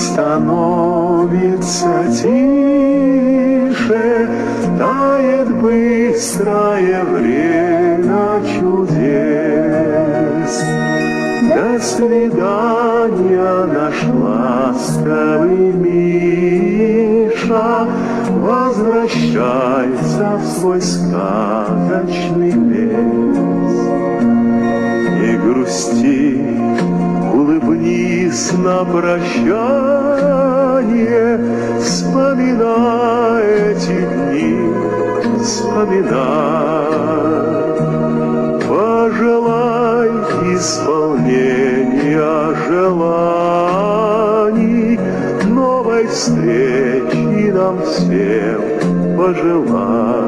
становится тише, тает быстрое время чудес. До свидания наш ласковый Миша Возвращается в свой сказочный лес. Не грусти, улыбнись на прощание, Вспоминай эти дни, вспоминай. Пожелай исполнения желаний, Новой встречи нам всем пожелай.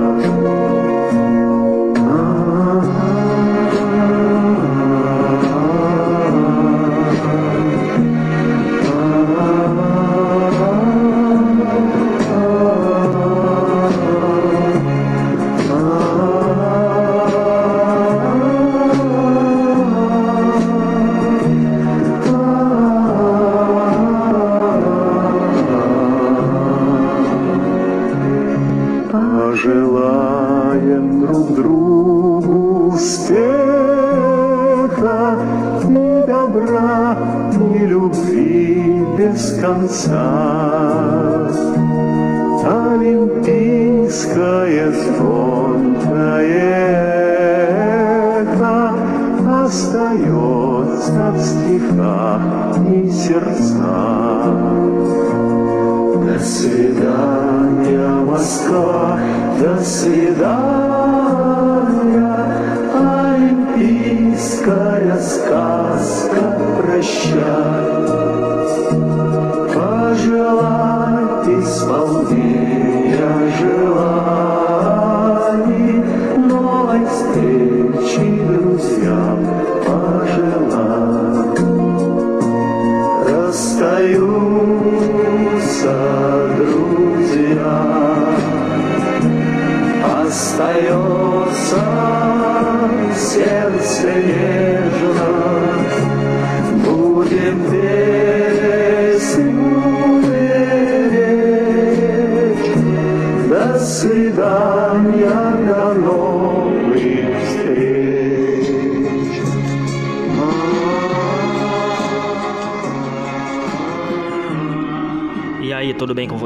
love.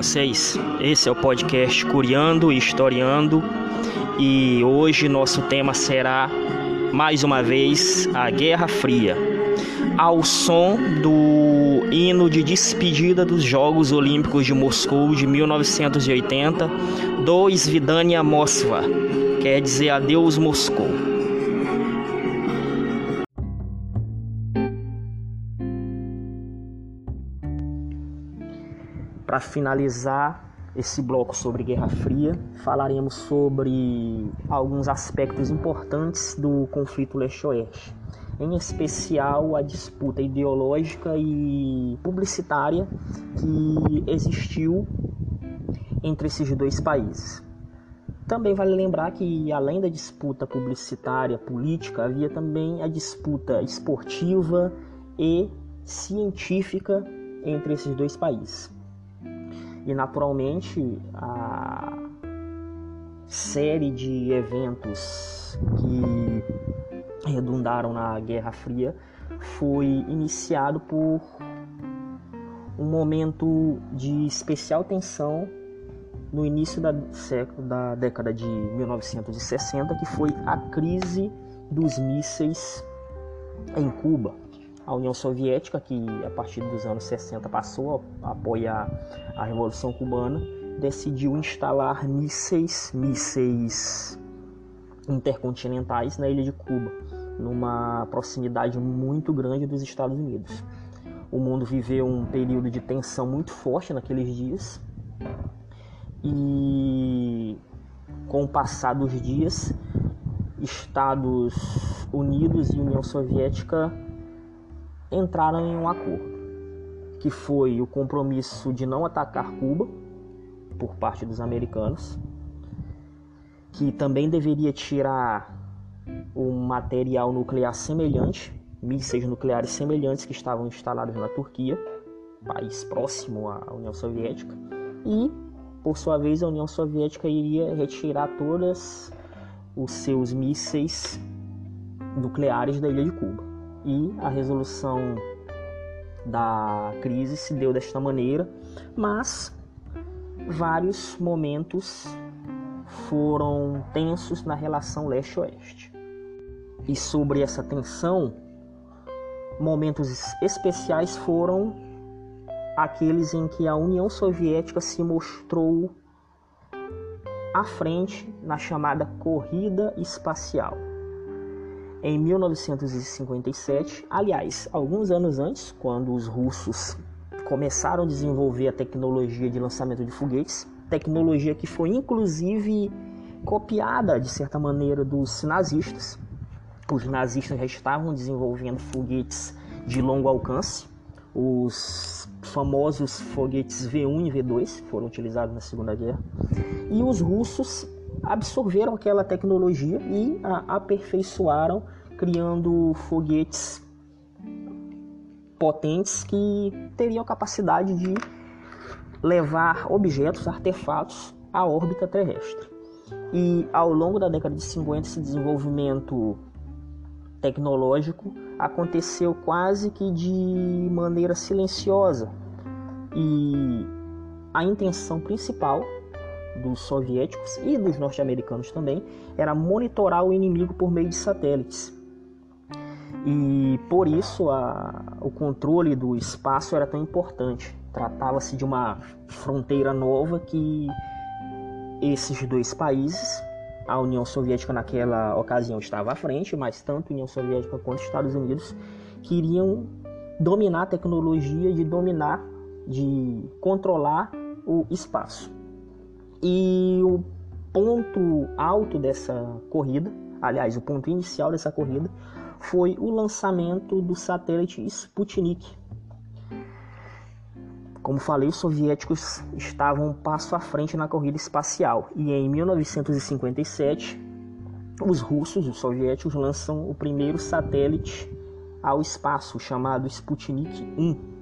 Vocês? Esse é o podcast Curiando e Historiando e hoje nosso tema será mais uma vez a Guerra Fria, ao som do hino de despedida dos Jogos Olímpicos de Moscou de 1980, do Svidania Moskva, quer dizer adeus Moscou. Para finalizar esse bloco sobre Guerra Fria, falaremos sobre alguns aspectos importantes do conflito leste-oeste, em especial a disputa ideológica e publicitária que existiu entre esses dois países. Também vale lembrar que, além da disputa publicitária política, havia também a disputa esportiva e científica entre esses dois países. E naturalmente a série de eventos que redundaram na Guerra Fria foi iniciado por um momento de especial tensão no início da, século, da década de 1960, que foi a crise dos mísseis em Cuba a União Soviética, que a partir dos anos 60 passou a apoiar a Revolução Cubana, decidiu instalar mísseis, mísseis intercontinentais na ilha de Cuba, numa proximidade muito grande dos Estados Unidos. O mundo viveu um período de tensão muito forte naqueles dias e com o passar dos dias, Estados Unidos e União Soviética entraram em um acordo, que foi o compromisso de não atacar Cuba por parte dos americanos, que também deveria tirar um material nuclear semelhante, mísseis nucleares semelhantes que estavam instalados na Turquia, país próximo à União Soviética, e, por sua vez, a União Soviética iria retirar todos os seus mísseis nucleares da ilha de Cuba. E a resolução da crise se deu desta maneira, mas vários momentos foram tensos na relação leste-oeste. E sobre essa tensão, momentos especiais foram aqueles em que a União Soviética se mostrou à frente na chamada corrida espacial. Em 1957, aliás, alguns anos antes, quando os russos começaram a desenvolver a tecnologia de lançamento de foguetes, tecnologia que foi inclusive copiada de certa maneira dos nazistas. Os nazistas já estavam desenvolvendo foguetes de longo alcance. Os famosos foguetes V1 e V2 foram utilizados na Segunda Guerra. E os russos absorveram aquela tecnologia e a aperfeiçoaram, criando foguetes potentes que teriam capacidade de levar objetos, artefatos à órbita terrestre. E ao longo da década de 50, esse desenvolvimento tecnológico aconteceu quase que de maneira silenciosa. E a intenção principal dos soviéticos e dos norte-americanos também era monitorar o inimigo por meio de satélites. E por isso a, o controle do espaço era tão importante. Tratava-se de uma fronteira nova que esses dois países, a União Soviética naquela ocasião estava à frente, mas tanto a União Soviética quanto os Estados Unidos queriam dominar a tecnologia de dominar, de controlar o espaço. E o ponto alto dessa corrida, aliás, o ponto inicial dessa corrida, foi o lançamento do satélite Sputnik, como falei, os soviéticos estavam um passo à frente na corrida espacial e em 1957 os russos, os soviéticos, lançam o primeiro satélite ao espaço chamado Sputnik 1.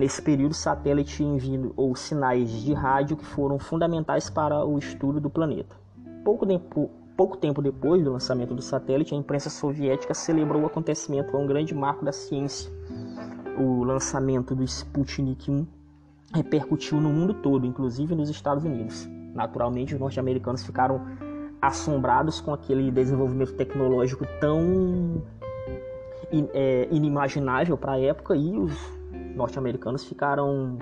Nesse período, o satélite enviou sinais de rádio que foram fundamentais para o estudo do planeta. Pouco tempo, pouco tempo depois do lançamento do satélite, a imprensa soviética celebrou o acontecimento como um grande marco da ciência o lançamento do Sputnik 1 repercutiu no mundo todo, inclusive nos Estados Unidos. Naturalmente, os norte-americanos ficaram assombrados com aquele desenvolvimento tecnológico tão é, inimaginável para a época e os norte-americanos ficaram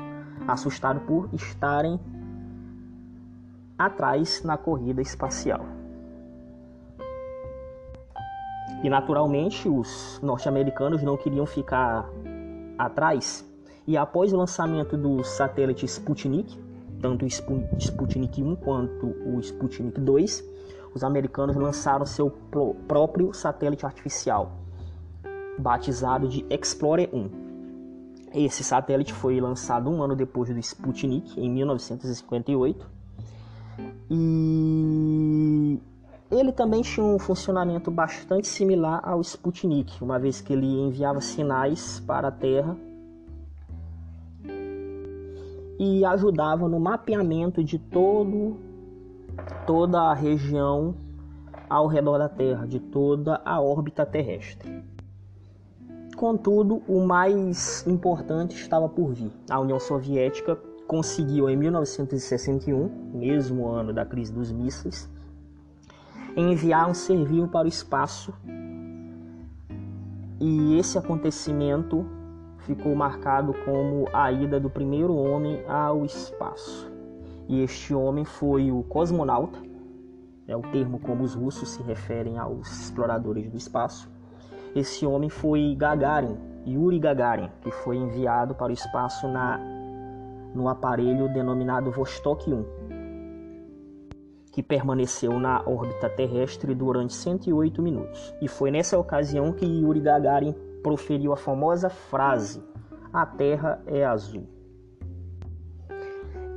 assustados por estarem atrás na corrida espacial. E naturalmente os norte-americanos não queriam ficar atrás, e após o lançamento do satélite Sputnik, tanto o Sputnik 1 quanto o Sputnik 2, os americanos lançaram seu próprio satélite artificial, batizado de Explorer 1. Esse satélite foi lançado um ano depois do Sputnik, em 1958, e ele também tinha um funcionamento bastante similar ao Sputnik, uma vez que ele enviava sinais para a Terra e ajudava no mapeamento de todo toda a região ao redor da Terra, de toda a órbita terrestre. Contudo, o mais importante estava por vir. A União Soviética conseguiu em 1961, mesmo ano da crise dos mísseis, enviar um ser vivo para o espaço. E esse acontecimento ficou marcado como a ida do primeiro homem ao espaço. E este homem foi o cosmonauta, é o termo como os russos se referem aos exploradores do espaço. Esse homem foi Gagarin, Yuri Gagarin, que foi enviado para o espaço na, no aparelho denominado Vostok 1, que permaneceu na órbita terrestre durante 108 minutos. E foi nessa ocasião que Yuri Gagarin proferiu a famosa frase: A Terra é azul.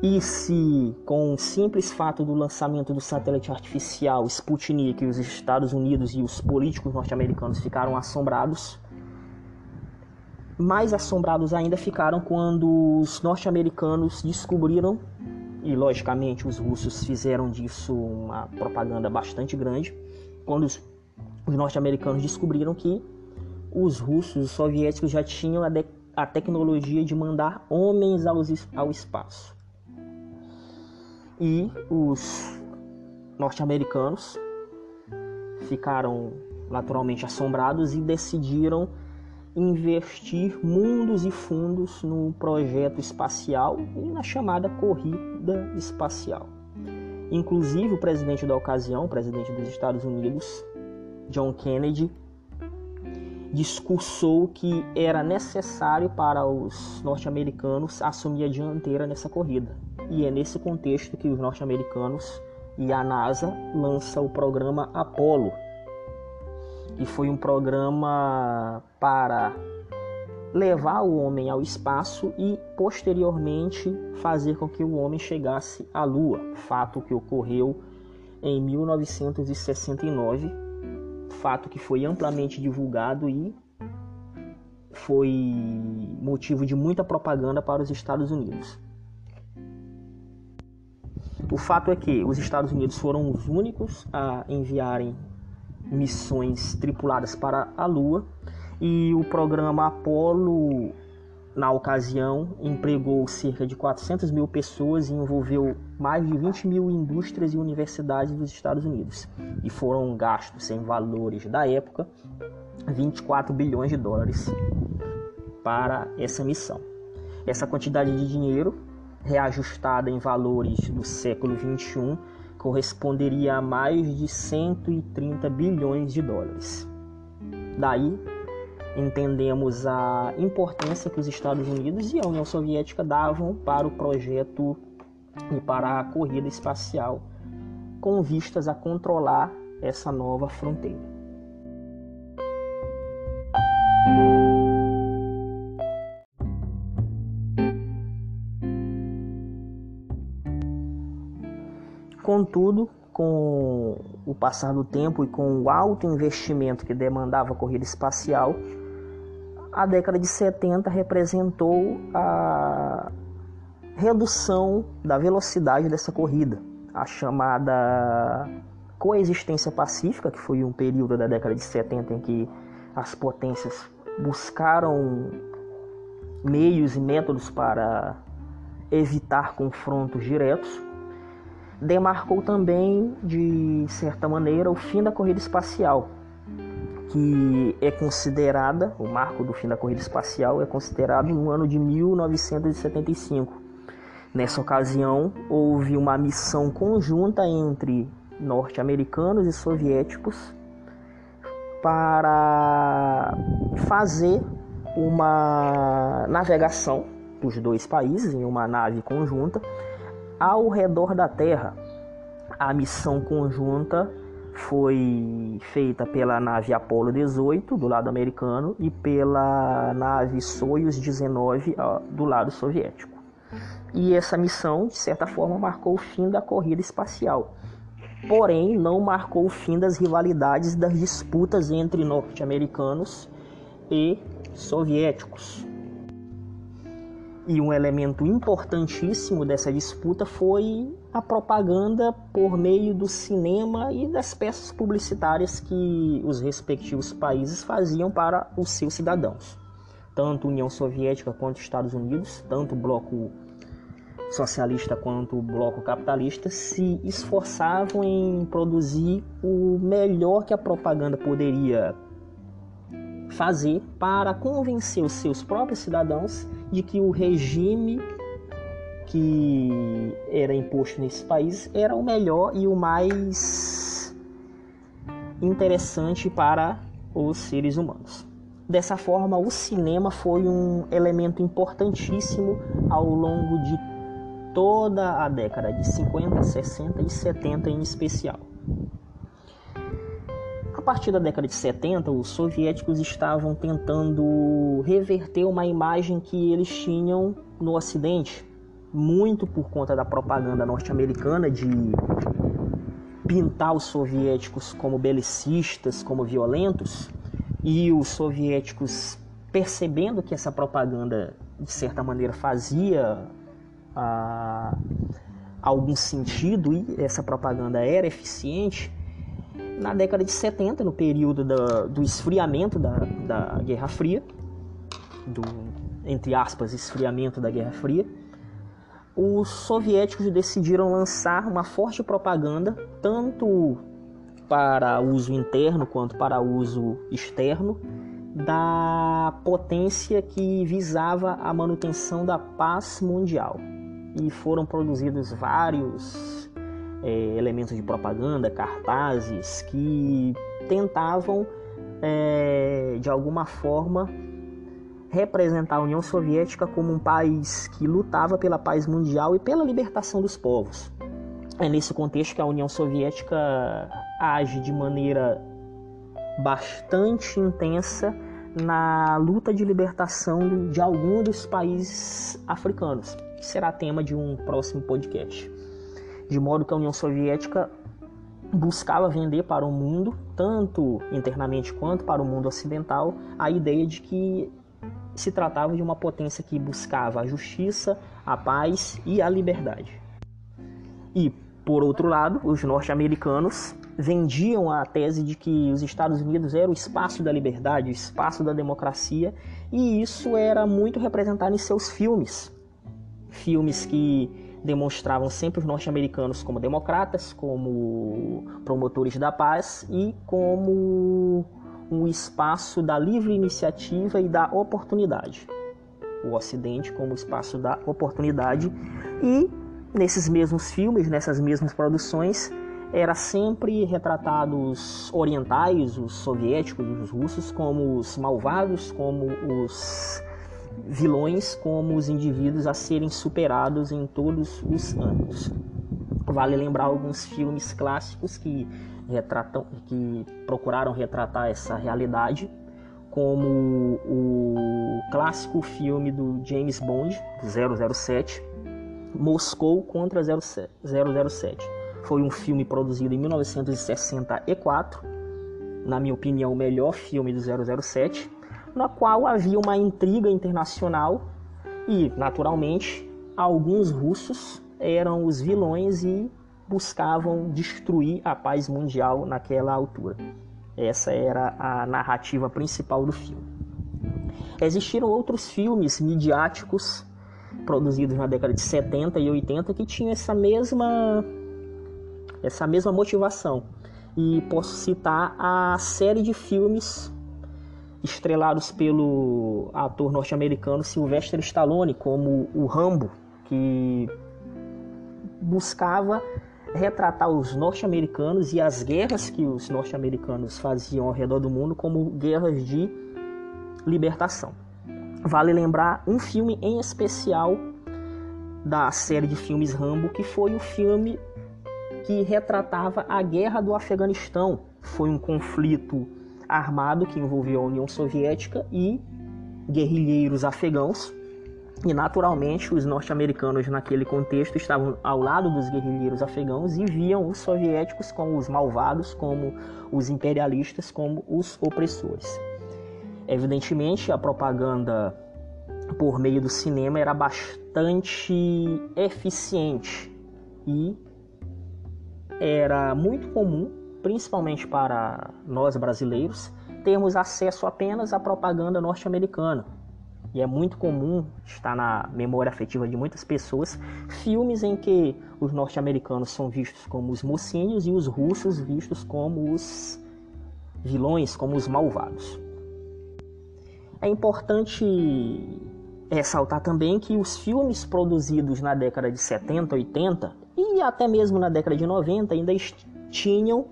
E se, com o simples fato do lançamento do satélite artificial Sputnik, os Estados Unidos e os políticos norte-americanos ficaram assombrados, mais assombrados ainda ficaram quando os norte-americanos descobriram, e logicamente os russos fizeram disso uma propaganda bastante grande, quando os, os norte-americanos descobriram que os russos, os soviéticos já tinham a, a tecnologia de mandar homens ao, ao espaço. E os norte-americanos ficaram naturalmente assombrados e decidiram investir mundos e fundos no projeto espacial e na chamada corrida espacial. Inclusive, o presidente da ocasião, o presidente dos Estados Unidos, John Kennedy, discursou que era necessário para os norte-americanos assumir a dianteira nessa corrida. E é nesse contexto que os norte-americanos e a NASA lança o programa Apollo, que foi um programa para levar o homem ao espaço e posteriormente fazer com que o homem chegasse à Lua, fato que ocorreu em 1969, fato que foi amplamente divulgado e foi motivo de muita propaganda para os Estados Unidos. O fato é que os Estados Unidos foram os únicos a enviarem missões tripuladas para a Lua e o programa Apollo, na ocasião, empregou cerca de 400 mil pessoas e envolveu mais de 20 mil indústrias e universidades dos Estados Unidos. E foram gastos em valores da época 24 bilhões de dólares para essa missão. Essa quantidade de dinheiro, reajustada em valores do século 21, corresponderia a mais de 130 bilhões de dólares. Daí entendemos a importância que os Estados Unidos e a União Soviética davam para o projeto e para a corrida espacial, com vistas a controlar essa nova fronteira. Contudo, com o passar do tempo e com o alto investimento que demandava a corrida espacial, a década de 70 representou a redução da velocidade dessa corrida, a chamada coexistência pacífica, que foi um período da década de 70 em que as potências buscaram meios e métodos para evitar confrontos diretos. Demarcou também, de certa maneira, o fim da corrida espacial, que é considerada, o marco do fim da corrida espacial é considerado no ano de 1975. Nessa ocasião, houve uma missão conjunta entre norte-americanos e soviéticos para fazer uma navegação dos dois países em uma nave conjunta ao redor da Terra. A missão conjunta foi feita pela nave Apollo 18 do lado americano e pela nave Soyuz 19 do lado soviético. E essa missão, de certa forma, marcou o fim da corrida espacial. Porém, não marcou o fim das rivalidades das disputas entre norte-americanos e soviéticos. E um elemento importantíssimo dessa disputa foi a propaganda por meio do cinema e das peças publicitárias que os respectivos países faziam para os seus cidadãos. Tanto União Soviética quanto Estados Unidos, tanto o bloco socialista quanto o bloco capitalista se esforçavam em produzir o melhor que a propaganda poderia fazer para convencer os seus próprios cidadãos de que o regime que era imposto nesse país era o melhor e o mais interessante para os seres humanos. Dessa forma, o cinema foi um elemento importantíssimo ao longo de toda a década de 50, 60 e 70 em especial. A partir da década de 70, os soviéticos estavam tentando reverter uma imagem que eles tinham no Ocidente, muito por conta da propaganda norte-americana de pintar os soviéticos como belicistas, como violentos, e os soviéticos percebendo que essa propaganda, de certa maneira, fazia ah, algum sentido e essa propaganda era eficiente, na década de 70, no período da, do esfriamento da, da Guerra Fria, do, entre aspas, esfriamento da Guerra Fria, os soviéticos decidiram lançar uma forte propaganda, tanto para uso interno quanto para uso externo, da potência que visava a manutenção da paz mundial. E foram produzidos vários é, elementos de propaganda, cartazes que tentavam é, de alguma forma representar a União Soviética como um país que lutava pela paz mundial e pela libertação dos povos. É nesse contexto que a União Soviética age de maneira bastante intensa na luta de libertação de alguns dos países africanos, que será tema de um próximo podcast. De modo que a União Soviética buscava vender para o mundo, tanto internamente quanto para o mundo ocidental, a ideia de que se tratava de uma potência que buscava a justiça, a paz e a liberdade. E, por outro lado, os norte-americanos vendiam a tese de que os Estados Unidos era o espaço da liberdade, o espaço da democracia, e isso era muito representado em seus filmes. Filmes que demonstravam sempre os norte-americanos como democratas, como promotores da paz e como um espaço da livre iniciativa e da oportunidade. O Ocidente como espaço da oportunidade e nesses mesmos filmes, nessas mesmas produções, era sempre retratados orientais, os soviéticos, os russos, como os malvados, como os vilões, como os indivíduos a serem superados em todos os anos. Vale lembrar alguns filmes clássicos que retratam, que procuraram retratar essa realidade, como o clássico filme do James Bond, 007, Moscou contra 007. Foi um filme produzido em 1964, na minha opinião, o melhor filme do 007, na qual havia uma intriga internacional e, naturalmente, alguns russos eram os vilões e buscavam destruir a paz mundial naquela altura. Essa era a narrativa principal do filme. Existiram outros filmes midiáticos produzidos na década de 70 e 80 que tinham essa mesma essa mesma motivação. E posso citar a série de filmes estrelados pelo ator norte-americano Sylvester Stallone, como o Rambo, que buscava retratar os norte-americanos e as guerras que os norte-americanos faziam ao redor do mundo como guerras de libertação. Vale lembrar um filme em especial da série de filmes Rambo, que foi o filme que retratava a guerra do Afeganistão. Foi um conflito armado que envolveu a União Soviética e guerrilheiros afegãos e naturalmente os norte-americanos naquele contexto estavam ao lado dos guerrilheiros afegãos e viam os soviéticos como os malvados, como os imperialistas, como os opressores. Evidentemente, a propaganda por meio do cinema era bastante eficiente e era muito comum, principalmente para nós brasileiros, termos acesso apenas à propaganda norte-americana e é muito comum, está na memória afetiva de muitas pessoas, filmes em que os norte-americanos são vistos como os mocinhos e os russos vistos como os vilões, como os malvados. É importante ressaltar também que os filmes produzidos na década de 70, 80 e até mesmo na década de 90 ainda tinham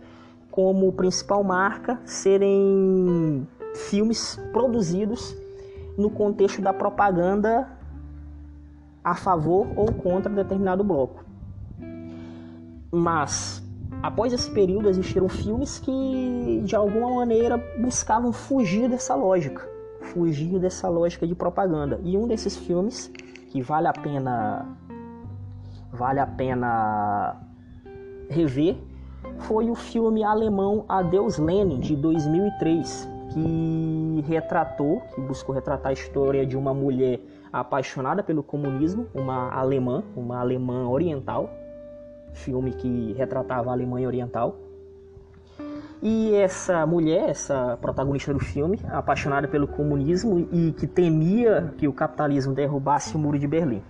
como principal marca serem filmes produzidos no contexto da propaganda a favor ou contra determinado bloco. Mas após esse período existiram filmes que de alguma maneira buscavam fugir dessa lógica, fugir dessa lógica de propaganda. E um desses filmes que vale a pena vale a pena rever foi o filme alemão Adeus Lenin de 2003, que retratou, que buscou retratar a história de uma mulher apaixonada pelo comunismo, uma alemã, uma alemã oriental, filme que retratava a Alemanha Oriental. E essa mulher, essa protagonista do filme, apaixonada pelo comunismo e que temia que o capitalismo derrubasse o muro de Berlim.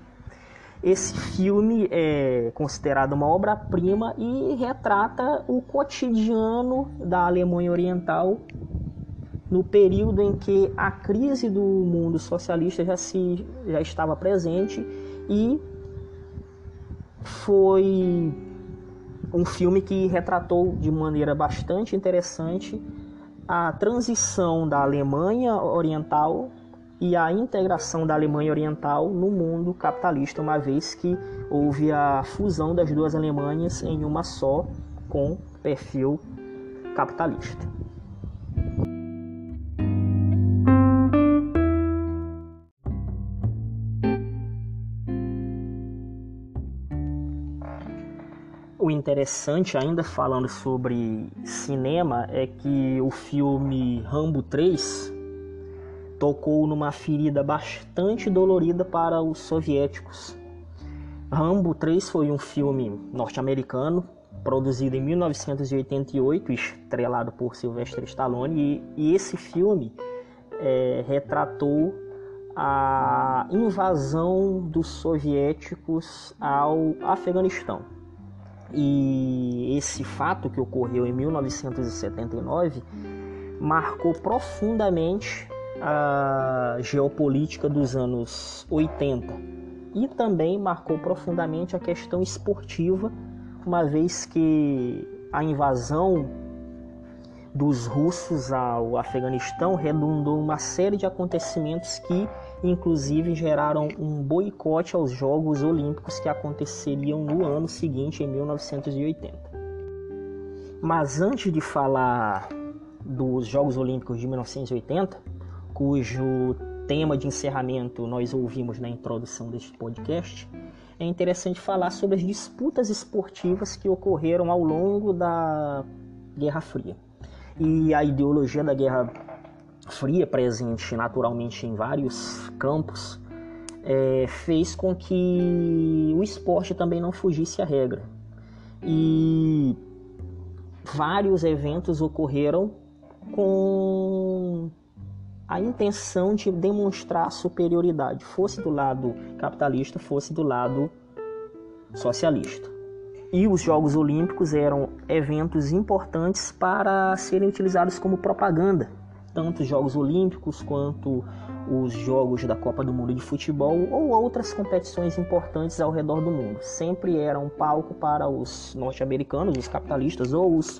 Esse filme é considerado uma obra-prima e retrata o cotidiano da Alemanha Oriental no período em que a crise do mundo socialista já, se, já estava presente e foi um filme que retratou de maneira bastante interessante a transição da Alemanha Oriental e a integração da Alemanha Oriental no mundo capitalista, uma vez que houve a fusão das duas Alemanhas em uma só com perfil capitalista. O interessante, ainda falando sobre cinema, é que o filme Rambo 3 tocou numa ferida bastante dolorida para os soviéticos. Rambo 3 foi um filme norte-americano, produzido em 1988, estrelado por Sylvester Stallone, e, e esse filme é, retratou a invasão dos soviéticos ao Afeganistão. E esse fato que ocorreu em 1979 marcou profundamente a geopolítica dos anos 80 e também marcou profundamente a questão esportiva, uma vez que a invasão dos russos ao Afeganistão redundou uma série de acontecimentos que inclusive geraram um boicote aos Jogos Olímpicos que aconteceriam no ano seguinte, em 1980. Mas antes de falar dos Jogos Olímpicos de 1980, cujo tema de encerramento nós ouvimos na introdução deste podcast, é interessante falar sobre as disputas esportivas que ocorreram ao longo da Guerra Fria. E a ideologia da Guerra Fria, presente naturalmente em vários campos, é, fez com que o esporte também não fugisse à regra. E vários eventos ocorreram com a intenção de demonstrar superioridade, fosse do lado capitalista, fosse do lado socialista. E os Jogos Olímpicos eram eventos importantes para serem utilizados como propaganda, tanto os Jogos Olímpicos quanto os Jogos da Copa do Mundo de Futebol ou outras competições importantes ao redor do mundo. Sempre era um palco para os norte-americanos, os capitalistas ou os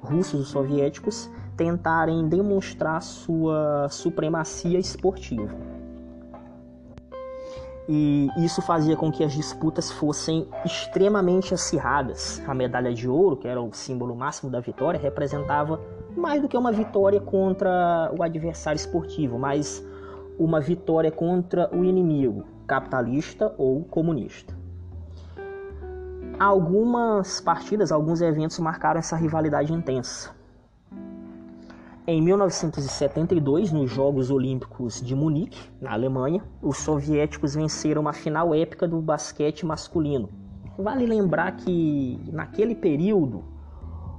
russos, os soviéticos, tentarem demonstrar sua supremacia esportiva. E isso fazia com que as disputas fossem extremamente acirradas. A medalha de ouro, que era o símbolo máximo da vitória, representava mais do que uma vitória contra o adversário esportivo, mas uma vitória contra o inimigo, capitalista ou comunista. Algumas partidas, alguns eventos marcaram essa rivalidade intensa. Em 1972, nos Jogos Olímpicos de Munique, na Alemanha, os soviéticos venceram uma final épica do basquete masculino. Vale lembrar que naquele período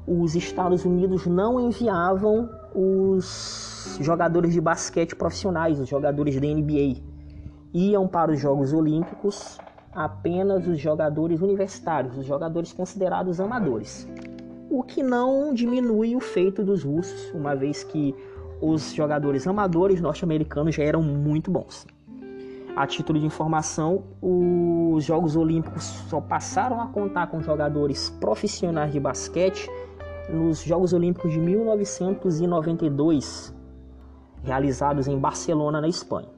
os Estados Unidos não enviavam os jogadores de basquete profissionais, os jogadores da NBA. Iam para os Jogos Olímpicos apenas os jogadores universitários, os jogadores considerados amadores o que não diminui o feito dos russos, uma vez que os jogadores amadores norte-americanos já eram muito bons. A título de informação, os Jogos Olímpicos só passaram a contar com jogadores profissionais de basquete nos Jogos Olímpicos de 1992, realizados em Barcelona, na Espanha.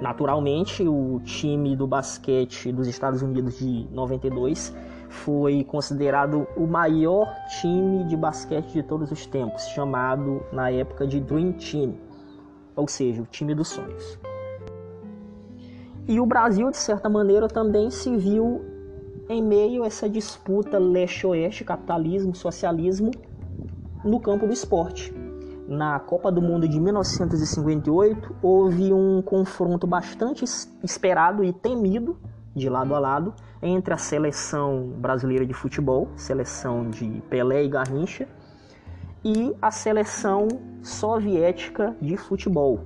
Naturalmente, o time do basquete dos Estados Unidos de 92 foi considerado o maior time de basquete de todos os tempos, chamado na época de Dream Team, ou seja, o time dos sonhos. E o Brasil, de certa maneira, também se viu em meio a essa disputa leste-oeste, capitalismo, socialismo, no campo do esporte. na Copa do Mundo de 1958 houve um confronto bastante esperado e temido de lado a lado entre a seleção brasileira de futebol, seleção de Pelé e Garrincha, e a seleção soviética de futebol.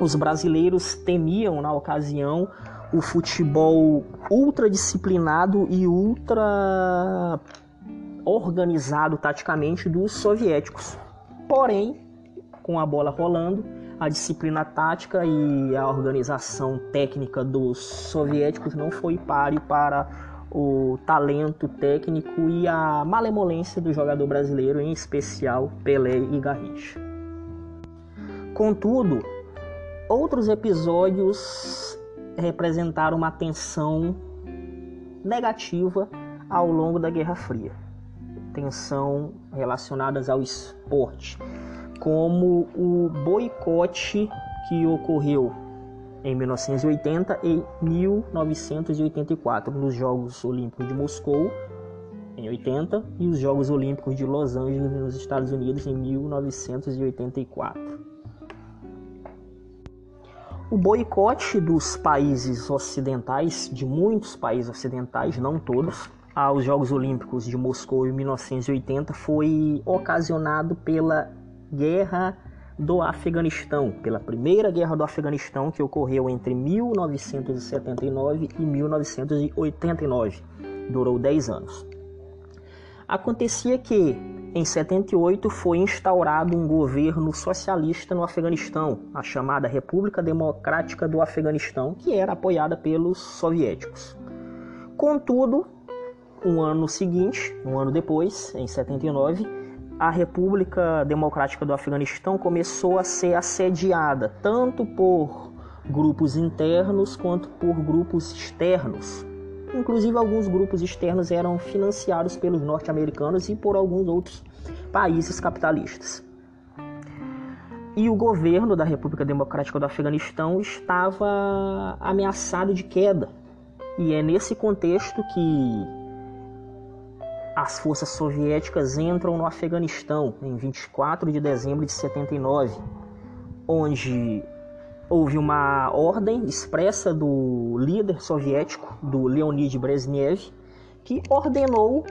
Os brasileiros temiam na ocasião o futebol ultradisciplinado e ultra organizado taticamente dos soviéticos. Porém, com a bola rolando, a disciplina tática e a organização técnica dos soviéticos não foi páreo para o talento técnico e a malemolência do jogador brasileiro, em especial Pelé e Garrincha. Contudo, outros episódios representaram uma tensão negativa ao longo da Guerra Fria. Tensão relacionadas ao esporte, como o boicote que ocorreu em 1980 e 1984 nos Jogos Olímpicos de Moscou em 80 e os Jogos Olímpicos de Los Angeles nos Estados Unidos em 1984. O boicote dos países ocidentais, de muitos países ocidentais, não todos, aos Jogos Olímpicos de Moscou em 1980 foi ocasionado pela guerra do Afeganistão, pela primeira guerra do Afeganistão que ocorreu entre 1979 e 1989. Durou 10 anos. Acontecia que, em 78, foi instaurado um governo socialista no Afeganistão, a chamada República Democrática do Afeganistão, que era apoiada pelos soviéticos. Contudo, um ano seguinte, um ano depois, em 79, a República Democrática do Afeganistão começou a ser assediada tanto por grupos internos quanto por grupos externos. Inclusive, alguns grupos externos eram financiados pelos norte-americanos e por alguns outros países capitalistas. E o governo da República Democrática do Afeganistão estava ameaçado de queda. E é nesse contexto que as forças soviéticas entram no Afeganistão em 24 de dezembro de 79, onde houve uma ordem expressa do líder soviético, do Leonid Brezhnev, que ordenou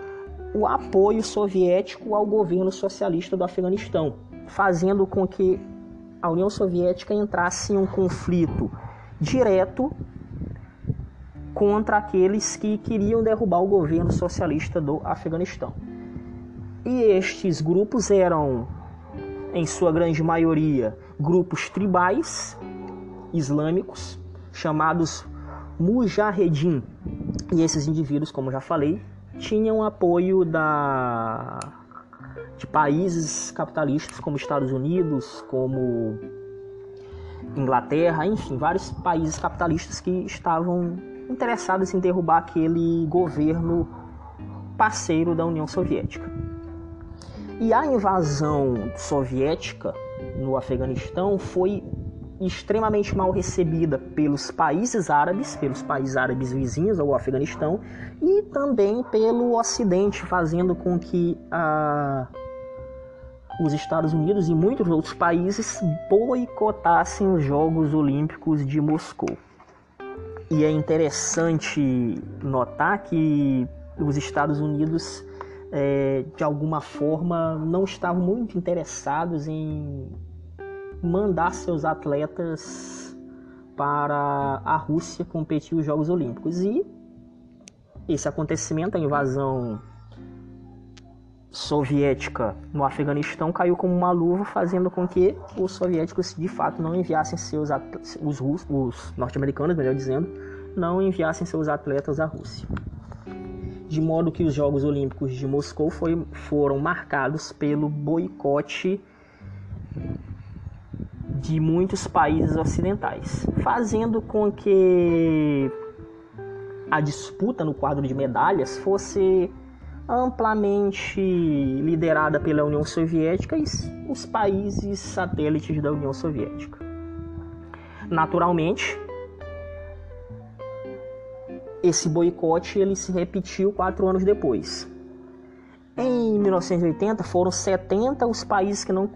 o apoio soviético ao governo socialista do Afeganistão, fazendo com que a União Soviética entrasse em um conflito direto contra aqueles que queriam derrubar o governo socialista do Afeganistão. E estes grupos eram, em sua grande maioria, grupos tribais islâmicos chamados Mujahedin. E esses indivíduos, como já falei, tinham apoio da de países capitalistas como Estados Unidos, como Inglaterra, enfim, vários países capitalistas que estavam interessados em derrubar aquele governo parceiro da União Soviética. E a invasão soviética no Afeganistão foi extremamente mal recebida pelos países árabes, pelos países árabes vizinhos ao Afeganistão e também pelo Ocidente, fazendo com que ah, os Estados Unidos e muitos outros países boicotassem os Jogos Olímpicos de Moscou. E é interessante notar que os Estados Unidos, é, de alguma forma, não estavam muito interessados em mandar seus atletas para a Rússia competir os Jogos Olímpicos. E esse acontecimento, a invasão soviética no Afeganistão caiu como uma luva, fazendo com que os soviéticos de fato não enviassem seus os, os norte-americanos, melhor dizendo, não enviassem seus atletas à Rússia. De modo que os Jogos Olímpicos de Moscou foi, foram marcados pelo boicote de muitos países ocidentais, fazendo com que a disputa no quadro de medalhas fosse amplamente liderada pela União Soviética e os países satélites da União Soviética. Naturalmente, esse boicote ele se repetiu quatro anos depois. Em 1980 foram 70 os países que não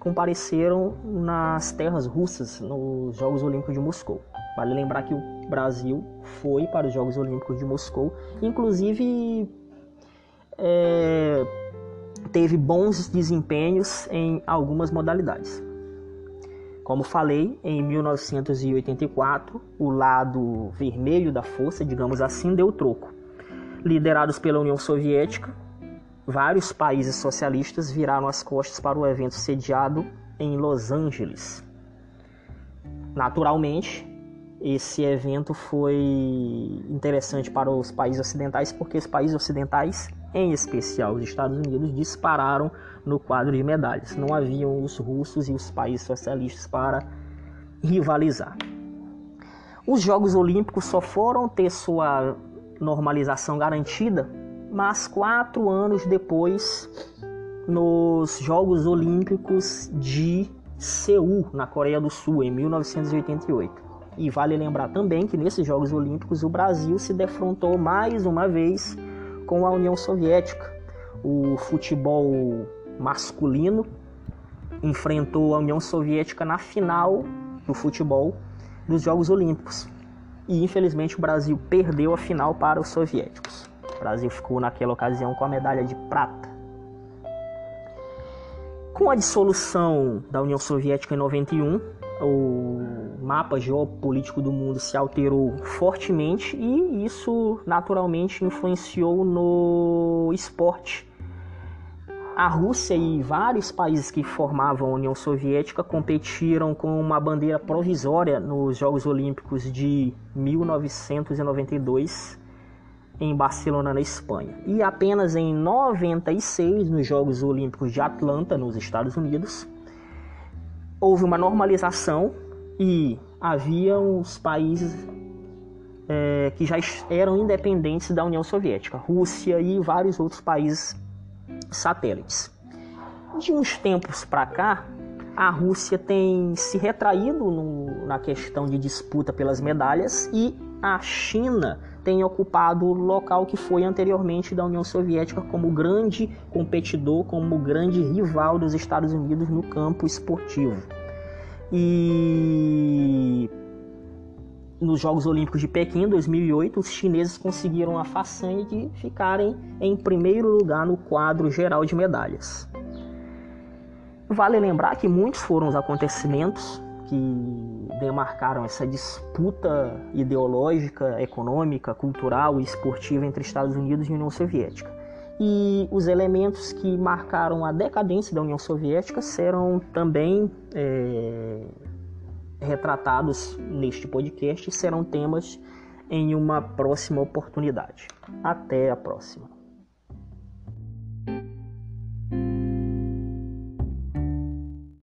compareceram nas terras russas nos Jogos Olímpicos de Moscou. Vale lembrar que o Brasil foi para os Jogos Olímpicos de Moscou, inclusive é, teve bons desempenhos em algumas modalidades. Como falei, em 1984, o lado vermelho da força, digamos assim, deu troco. Liderados pela União Soviética, vários países socialistas viraram as costas para o evento sediado em Los Angeles. Naturalmente, esse evento foi interessante para os países ocidentais porque os países ocidentais, em especial os Estados Unidos, dispararam no quadro de medalhas. Não haviam os russos e os países socialistas para rivalizar. Os Jogos Olímpicos só foram ter sua normalização garantida mas quatro anos depois, nos Jogos Olímpicos de Seul, na Coreia do Sul, em 1988. E vale lembrar também que nesses Jogos Olímpicos o Brasil se defrontou mais uma vez com a União Soviética. O futebol masculino enfrentou a União Soviética na final do futebol dos Jogos Olímpicos. E infelizmente o Brasil perdeu a final para os soviéticos. O Brasil ficou naquela ocasião com a medalha de prata. Com a dissolução da União Soviética em 91, o mapa geopolítico do mundo se alterou fortemente e isso naturalmente influenciou no esporte. A Rússia e vários países que formavam a União Soviética competiram com uma bandeira provisória nos Jogos Olímpicos de 1992 em Barcelona, na Espanha. E apenas em 96, nos Jogos Olímpicos de Atlanta, nos Estados Unidos, houve uma normalização e havia os países é, que já eram independentes da União Soviética, Rússia e vários outros países satélites. De uns tempos para cá, a Rússia tem se retraído no, na questão de disputa pelas medalhas e a China tem ocupado o local que foi anteriormente da União Soviética como grande competidor, como grande rival dos Estados Unidos no campo esportivo. E nos Jogos Olímpicos de Pequim 2008, os chineses conseguiram a façanha de ficarem em primeiro lugar no quadro geral de medalhas. Vale lembrar que muitos foram os acontecimentos que demarcaram essa disputa ideológica, econômica, cultural e esportiva entre Estados Unidos e União Soviética. E os elementos que marcaram a decadência da União Soviética serão também é, retratados neste podcast e serão temas em uma próxima oportunidade. Até a próxima.